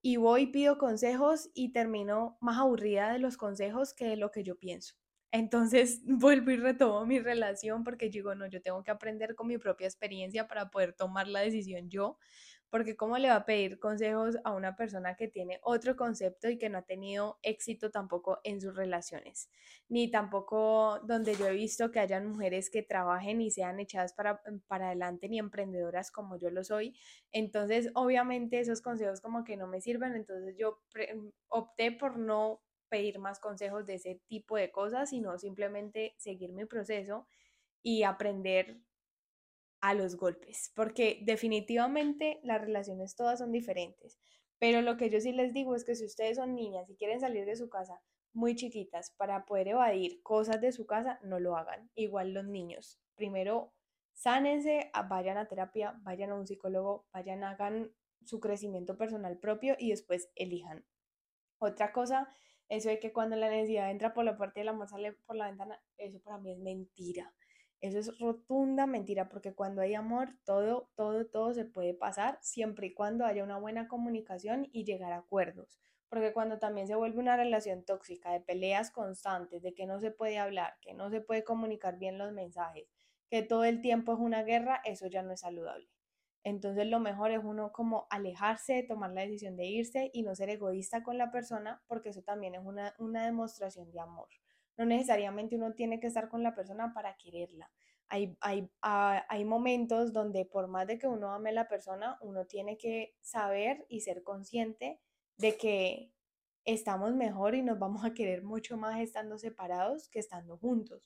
Y voy pido consejos y termino más aburrida de los consejos que de lo que yo pienso. Entonces [laughs] vuelvo y retomo mi relación porque digo, no, yo tengo que aprender con mi propia experiencia para poder tomar la decisión yo, porque ¿cómo le va a pedir consejos a una persona que tiene otro concepto y que no ha tenido éxito tampoco en sus relaciones? Ni tampoco donde yo he visto que hayan mujeres que trabajen y sean echadas para, para adelante ni emprendedoras como yo lo soy. Entonces, obviamente esos consejos como que no me sirven, entonces yo opté por no pedir más consejos de ese tipo de cosas, sino simplemente seguir mi proceso y aprender a los golpes, porque definitivamente las relaciones todas son diferentes. Pero lo que yo sí les digo es que si ustedes son niñas y quieren salir de su casa muy chiquitas para poder evadir cosas de su casa, no lo hagan. Igual los niños. Primero, sánense, vayan a terapia, vayan a un psicólogo, vayan, hagan su crecimiento personal propio y después elijan. Otra cosa, eso de que cuando la necesidad entra por la puerta y el amor sale por la ventana, eso para mí es mentira. Eso es rotunda mentira, porque cuando hay amor, todo, todo, todo se puede pasar siempre y cuando haya una buena comunicación y llegar a acuerdos. Porque cuando también se vuelve una relación tóxica de peleas constantes, de que no se puede hablar, que no se puede comunicar bien los mensajes, que todo el tiempo es una guerra, eso ya no es saludable. Entonces lo mejor es uno como alejarse, tomar la decisión de irse y no ser egoísta con la persona, porque eso también es una, una demostración de amor. No necesariamente uno tiene que estar con la persona para quererla. Hay, hay, ah, hay momentos donde por más de que uno ame a la persona, uno tiene que saber y ser consciente de que estamos mejor y nos vamos a querer mucho más estando separados que estando juntos.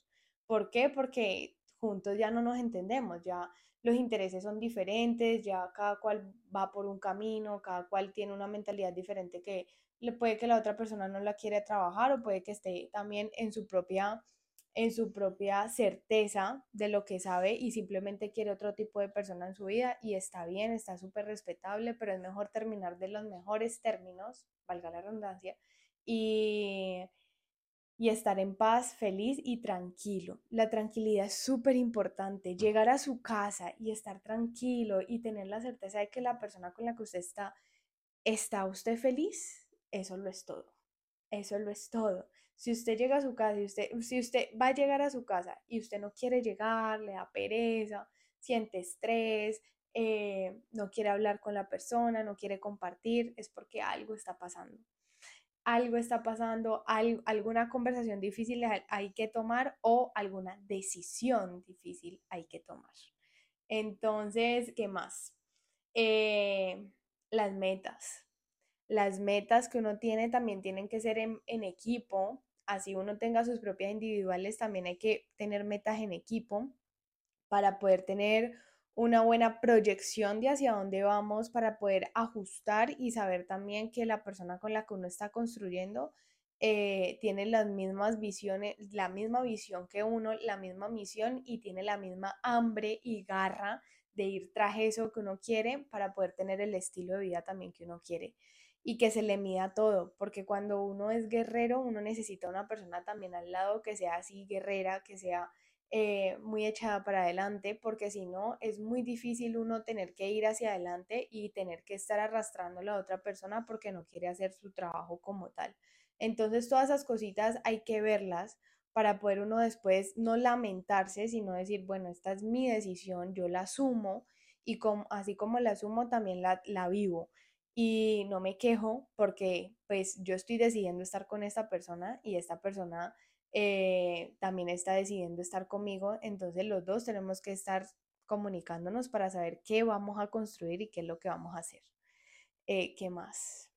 ¿Por qué? Porque juntos ya no nos entendemos, ya los intereses son diferentes, ya cada cual va por un camino, cada cual tiene una mentalidad diferente que le puede que la otra persona no la quiere trabajar o puede que esté también en su propia en su propia certeza de lo que sabe y simplemente quiere otro tipo de persona en su vida y está bien, está súper respetable, pero es mejor terminar de los mejores términos, valga la redundancia, y, y estar en paz, feliz y tranquilo. La tranquilidad es súper importante. Llegar a su casa y estar tranquilo y tener la certeza de que la persona con la que usted está, ¿está usted feliz? Eso lo es todo. Eso lo es todo. Si usted llega a su casa y usted, si usted va a llegar a su casa y usted no quiere llegar, le da pereza, siente estrés, eh, no quiere hablar con la persona, no quiere compartir, es porque algo está pasando. Algo está pasando, alguna conversación difícil hay que tomar o alguna decisión difícil hay que tomar. Entonces, ¿qué más? Eh, las metas las metas que uno tiene también tienen que ser en, equipo, así uno tenga sus propias individuales, también hay que tener metas en equipo para poder tener una buena proyección de hacia dónde vamos, para poder ajustar y saber también que la persona con la que uno está construyendo eh, tiene las mismas visiones, la misma visión que uno, la misma misión y tiene la misma hambre y garra de ir tras eso que uno quiere para poder tener el estilo de vida también que uno quiere y que se le mida todo, porque cuando uno es guerrero, uno necesita una persona también al lado que sea así guerrera, que sea eh, muy echada para adelante, porque si no, es muy difícil uno tener que ir hacia adelante y tener que estar arrastrando a la otra persona porque no quiere hacer su trabajo como tal. Entonces, todas esas cositas hay que verlas para poder uno después no lamentarse, sino decir, bueno, esta es mi decisión, yo la asumo y como, así como la asumo, también la, la vivo y no me quejo porque pues yo estoy decidiendo estar con esta persona y esta persona eh, también está decidiendo estar conmigo, entonces los dos tenemos que estar comunicándonos para saber qué vamos a construir y qué es lo que vamos a hacer. Eh, ¿Qué más?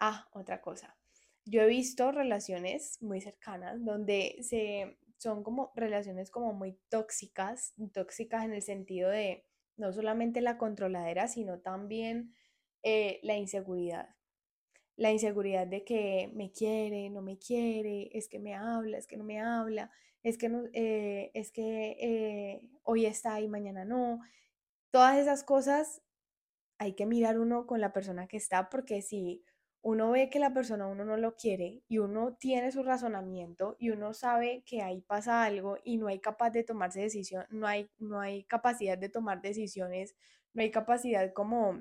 Ah, otra cosa. Yo he visto relaciones muy cercanas donde se, son como relaciones como muy tóxicas, tóxicas en el sentido de no solamente la controladera, sino también eh, la inseguridad. La inseguridad de que me quiere, no me quiere, es que me habla, es que no me habla, es que, no, eh, es que eh, hoy está y mañana no. Todas esas cosas hay que mirar uno con la persona que está porque si uno ve que la persona uno no lo quiere y uno tiene su razonamiento y uno sabe que ahí pasa algo y no hay capaz de tomarse decisión, no hay, no hay capacidad de tomar decisiones, no hay capacidad como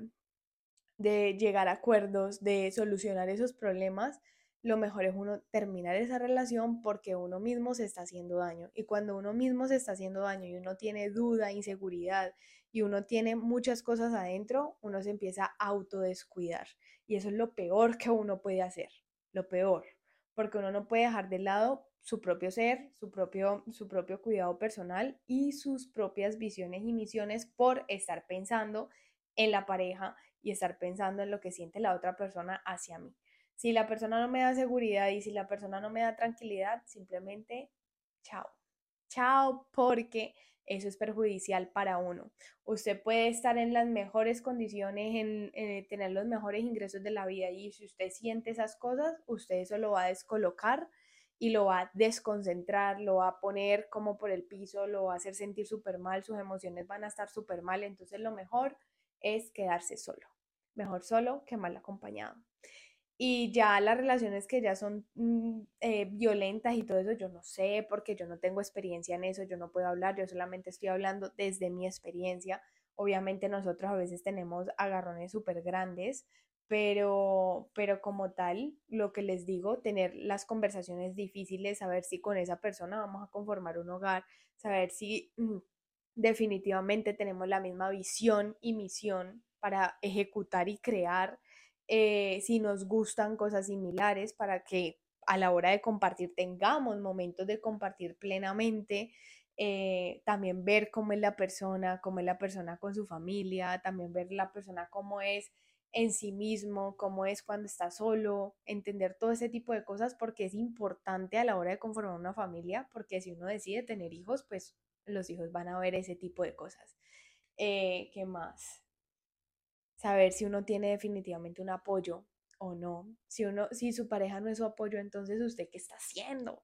de llegar a acuerdos, de solucionar esos problemas, lo mejor es uno terminar esa relación porque uno mismo se está haciendo daño. Y cuando uno mismo se está haciendo daño y uno tiene duda, inseguridad y uno tiene muchas cosas adentro, uno se empieza a autodescuidar. Y eso es lo peor que uno puede hacer, lo peor, porque uno no puede dejar de lado su propio ser, su propio, su propio cuidado personal y sus propias visiones y misiones por estar pensando en la pareja y estar pensando en lo que siente la otra persona hacia mí. Si la persona no me da seguridad y si la persona no me da tranquilidad, simplemente chao. Chao porque eso es perjudicial para uno. Usted puede estar en las mejores condiciones, en, eh, tener los mejores ingresos de la vida y si usted siente esas cosas, usted eso lo va a descolocar y lo va a desconcentrar, lo va a poner como por el piso, lo va a hacer sentir súper mal, sus emociones van a estar súper mal, entonces lo mejor es quedarse solo. Mejor solo que mal acompañado. Y ya las relaciones que ya son mm, eh, violentas y todo eso, yo no sé, porque yo no tengo experiencia en eso, yo no puedo hablar, yo solamente estoy hablando desde mi experiencia. Obviamente nosotros a veces tenemos agarrones súper grandes, pero, pero como tal, lo que les digo, tener las conversaciones difíciles, saber si con esa persona vamos a conformar un hogar, saber si mm, definitivamente tenemos la misma visión y misión para ejecutar y crear eh, si nos gustan cosas similares para que a la hora de compartir tengamos momentos de compartir plenamente, eh, también ver cómo es la persona, cómo es la persona con su familia, también ver la persona cómo es en sí mismo, cómo es cuando está solo, entender todo ese tipo de cosas porque es importante a la hora de conformar una familia, porque si uno decide tener hijos, pues los hijos van a ver ese tipo de cosas. Eh, ¿Qué más? saber si uno tiene definitivamente un apoyo o no. Si uno, si su pareja no es su apoyo, entonces usted qué está haciendo?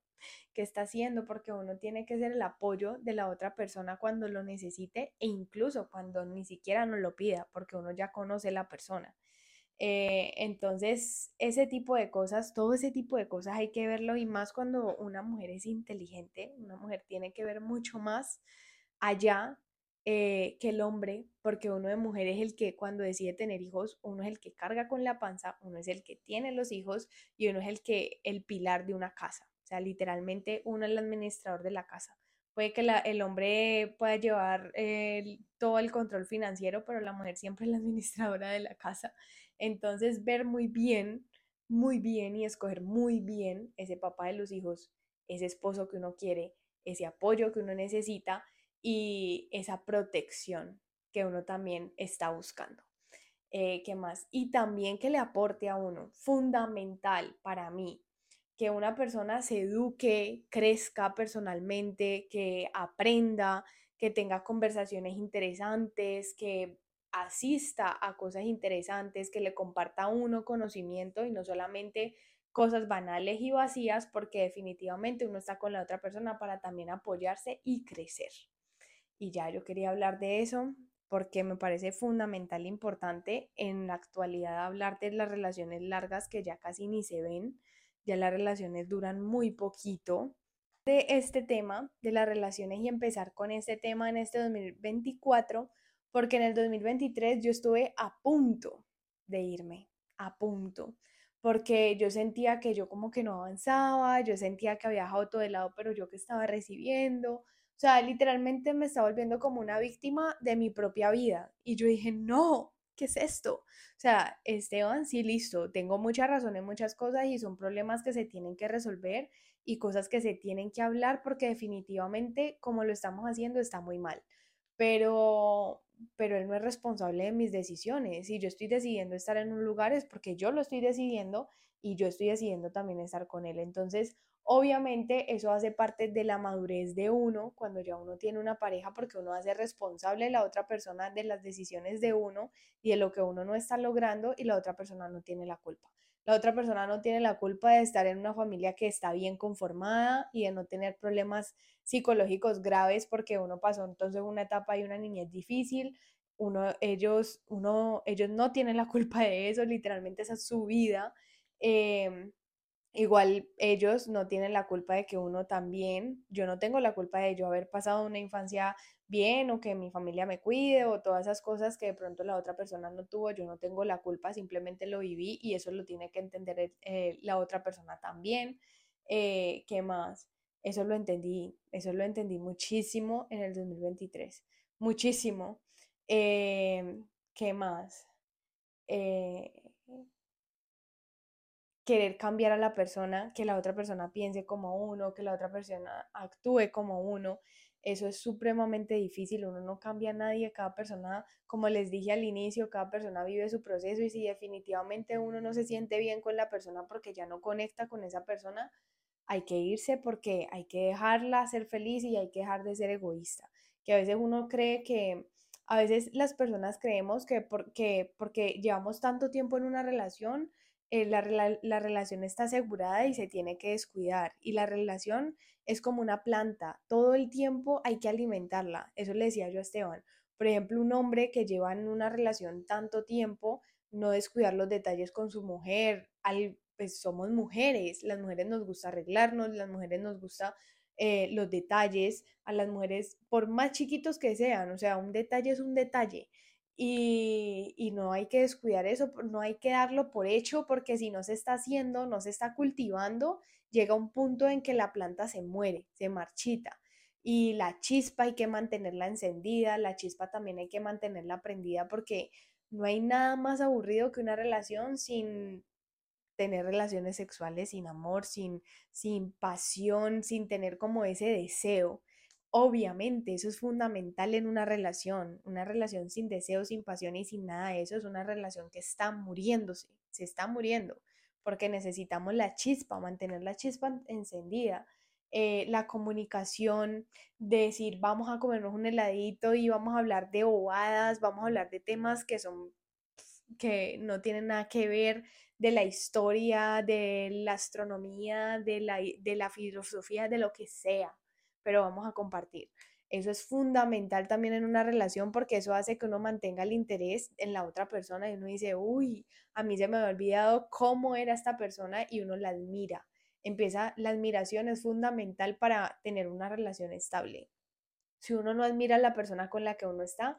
¿Qué está haciendo? Porque uno tiene que ser el apoyo de la otra persona cuando lo necesite e incluso cuando ni siquiera nos lo pida, porque uno ya conoce la persona. Eh, entonces, ese tipo de cosas, todo ese tipo de cosas hay que verlo y más cuando una mujer es inteligente, una mujer tiene que ver mucho más allá eh, que el hombre, porque uno de mujer es el que cuando decide tener hijos, uno es el que carga con la panza, uno es el que tiene los hijos y uno es el que, el pilar de una casa. O sea, literalmente uno es el administrador de la casa. Puede que el hombre pueda llevar todo el control financiero, pero la mujer siempre es la administradora de la casa. Entonces, ver muy bien, muy bien y escoger muy bien ese papá de los hijos, ese esposo que uno quiere, ese apoyo que uno necesita y esa protección que uno también está buscando. Eh, ¿Qué más? Y también que le aporte a uno, fundamental para mí, que una persona se eduque, crezca personalmente, que aprenda, que tenga conversaciones interesantes, que asista a cosas interesantes, que le comparta a uno conocimiento y no solamente cosas banales y vacías, porque definitivamente uno está con la otra persona para también apoyarse y crecer. Y ya yo quería hablar de eso porque me parece fundamental e importante en la actualidad hablar de las relaciones largas que ya casi ni se ven, ya las relaciones duran muy poquito. De este tema, de las relaciones y empezar con este tema en este 2024, porque en el 2023 yo estuve a punto de irme, a punto, porque yo sentía que yo como que no avanzaba, yo sentía que había dejado todo de lado, pero yo que estaba recibiendo, o sea, literalmente me estaba volviendo como una víctima de mi propia vida. Y yo dije, no, ¿qué es esto? O sea, Esteban, sí, listo, tengo mucha razón en muchas cosas y son problemas que se tienen que resolver y cosas que se tienen que hablar porque definitivamente como lo estamos haciendo está muy mal. Pero, pero él no es responsable de mis decisiones. Si yo estoy decidiendo estar en un lugar es porque yo lo estoy decidiendo y yo estoy decidiendo también estar con él. Entonces, Obviamente eso hace parte de la madurez de uno cuando ya uno tiene una pareja porque uno hace responsable la otra persona de las decisiones de uno y de lo que uno no está logrando y la otra persona no tiene la culpa. La otra persona no tiene la culpa de estar en una familia que está bien conformada y de no tener problemas psicológicos graves porque uno pasó entonces una etapa y una niñez difícil. Uno, ellos, uno, ellos no tienen la culpa de eso, literalmente esa es su vida. Em, Igual ellos no tienen la culpa de que uno también, yo no tengo la culpa de yo haber pasado una infancia bien o que mi familia me cuide o todas esas cosas que de pronto la otra persona no tuvo, yo no tengo la culpa, simplemente lo viví y eso lo tiene que entender eh, la otra persona también. Eh, ¿Qué más? Eso lo entendí, eso lo entendí muchísimo en el 2023, muchísimo. Em, ¿Qué más? Eh, querer cambiar a la persona, que la otra persona piense como uno, que la otra persona actúe como uno. Eso es supremamente difícil, uno no cambia a nadie, cada persona, como les dije al inicio, cada persona vive su proceso y si definitivamente uno no se siente bien con la persona porque ya no conecta con esa persona, hay que irse porque hay que dejarla ser feliz y hay que dejar de ser egoísta. Que a veces uno cree que, a veces las personas creemos que porque, porque llevamos tanto tiempo en una relación, eh, la, la, relación está asegurada y se tiene que descuidar. Y la relación es como una planta, todo el tiempo hay que alimentarla. Eso le decía yo a Esteban. Por ejemplo, un hombre que lleva en una relación tanto tiempo, no descuidar los detalles con su mujer, al, pues somos mujeres, las mujeres nos gusta arreglarnos, las mujeres nos gusta eh, los detalles, a las mujeres, por más chiquitos que sean, o sea, un detalle es un detalle y, no hay que descuidar eso, no hay que darlo por hecho porque si no se está haciendo, no se está cultivando, llega un punto en que la planta se muere, se marchita. Y la chispa hay que mantenerla encendida, la chispa también hay que mantenerla prendida porque no hay nada más aburrido que una relación sin tener relaciones sexuales, sin amor, sin, sin pasión, sin tener como ese deseo. Obviamente, eso es fundamental en una relación. Una relación sin deseo, sin pasión y sin nada eso es una relación que está muriéndose, se está muriendo, porque necesitamos la chispa, mantener la chispa encendida. Eh, la comunicación, decir vamos a comernos un heladito y vamos a hablar de bobadas, vamos a hablar de temas que son que no tienen nada que ver de la historia, de la astronomía, de la, de la filosofía, de lo que sea pero vamos a compartir. Eso es fundamental también en una relación porque eso hace que uno mantenga el interés en la otra persona y uno dice, uy, a mí se me ha olvidado cómo era esta persona y uno la admira. Empieza, la admiración es fundamental para tener una relación estable. Si uno no admira a la persona con la que uno está,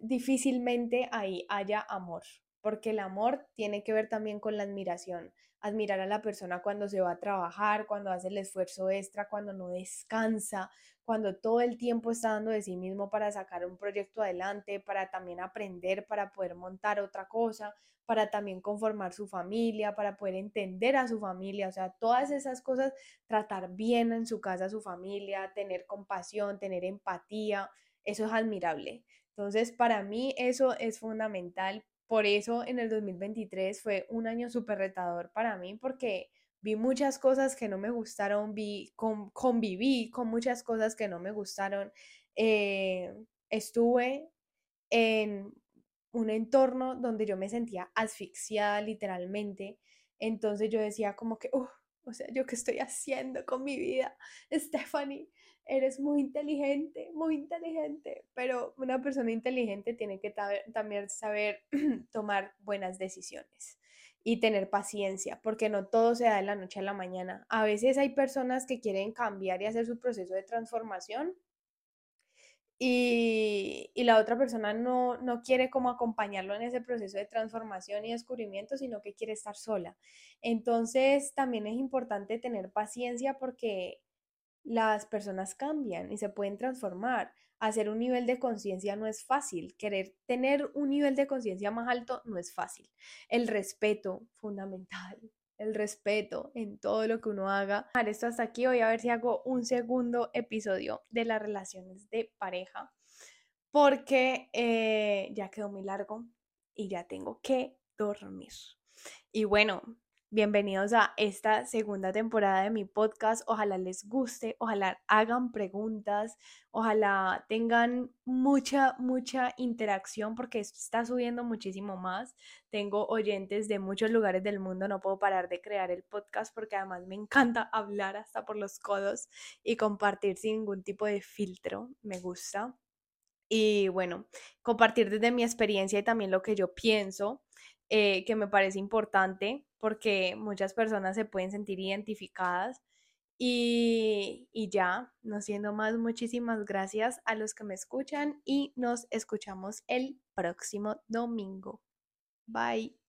difícilmente ahí haya amor, porque el amor tiene que ver también con la admiración admirar a la persona cuando se va a trabajar, cuando hace el esfuerzo extra, cuando no descansa, cuando todo el tiempo está dando de sí mismo para sacar un proyecto adelante, para también aprender, para poder montar otra cosa, para también conformar su familia, para poder entender a su familia, o sea, todas esas cosas, tratar bien en su casa a su familia, tener compasión, tener empatía, eso es admirable. Entonces, para mí eso es fundamental por eso en el 2023 fue un año súper retador para mí porque vi muchas cosas que no me gustaron, vi, conviví con muchas cosas que no me gustaron. Eh, estuve en un entorno donde yo me sentía asfixiada literalmente. Entonces yo decía como que, o sea, ¿yo qué estoy haciendo con mi vida? Stephanie, eres muy inteligente, muy inteligente, pero una persona inteligente tiene que también saber [clears throat] tomar buenas decisiones y tener paciencia, porque no todo se da de la noche a la mañana. A veces hay personas que quieren cambiar y hacer su proceso de transformación y, la otra persona no, no quiere como acompañarlo en ese proceso de transformación y descubrimiento, sino que quiere estar sola. Entonces también es importante tener paciencia porque las personas cambian y se pueden transformar. Hacer un nivel de conciencia no es fácil. Querer tener un nivel de conciencia más alto no es fácil. El respeto, fundamental. [laughs] El respeto en todo lo que uno haga. Esto hasta aquí. Voy a ver si hago un segundo episodio de las relaciones de pareja. Porque eh, ya quedó muy largo y ya tengo que dormir. Y bueno, Bienvenidos a esta segunda temporada de mi podcast. Ojalá les guste, ojalá hagan preguntas, ojalá tengan mucha, mucha interacción porque esto está subiendo muchísimo más. Tengo oyentes de muchos lugares del mundo, no puedo parar de crear el podcast porque además me encanta [laughs] hablar hasta por los codos y compartir sin ningún tipo de filtro. Me gusta. Y bueno, compartir desde mi experiencia y también lo que yo pienso eh, que me parece importante porque muchas personas se pueden sentir identificadas. Y, y ya, no siendo más, muchísimas gracias a los que me escuchan y nos escuchamos el próximo domingo. Bye.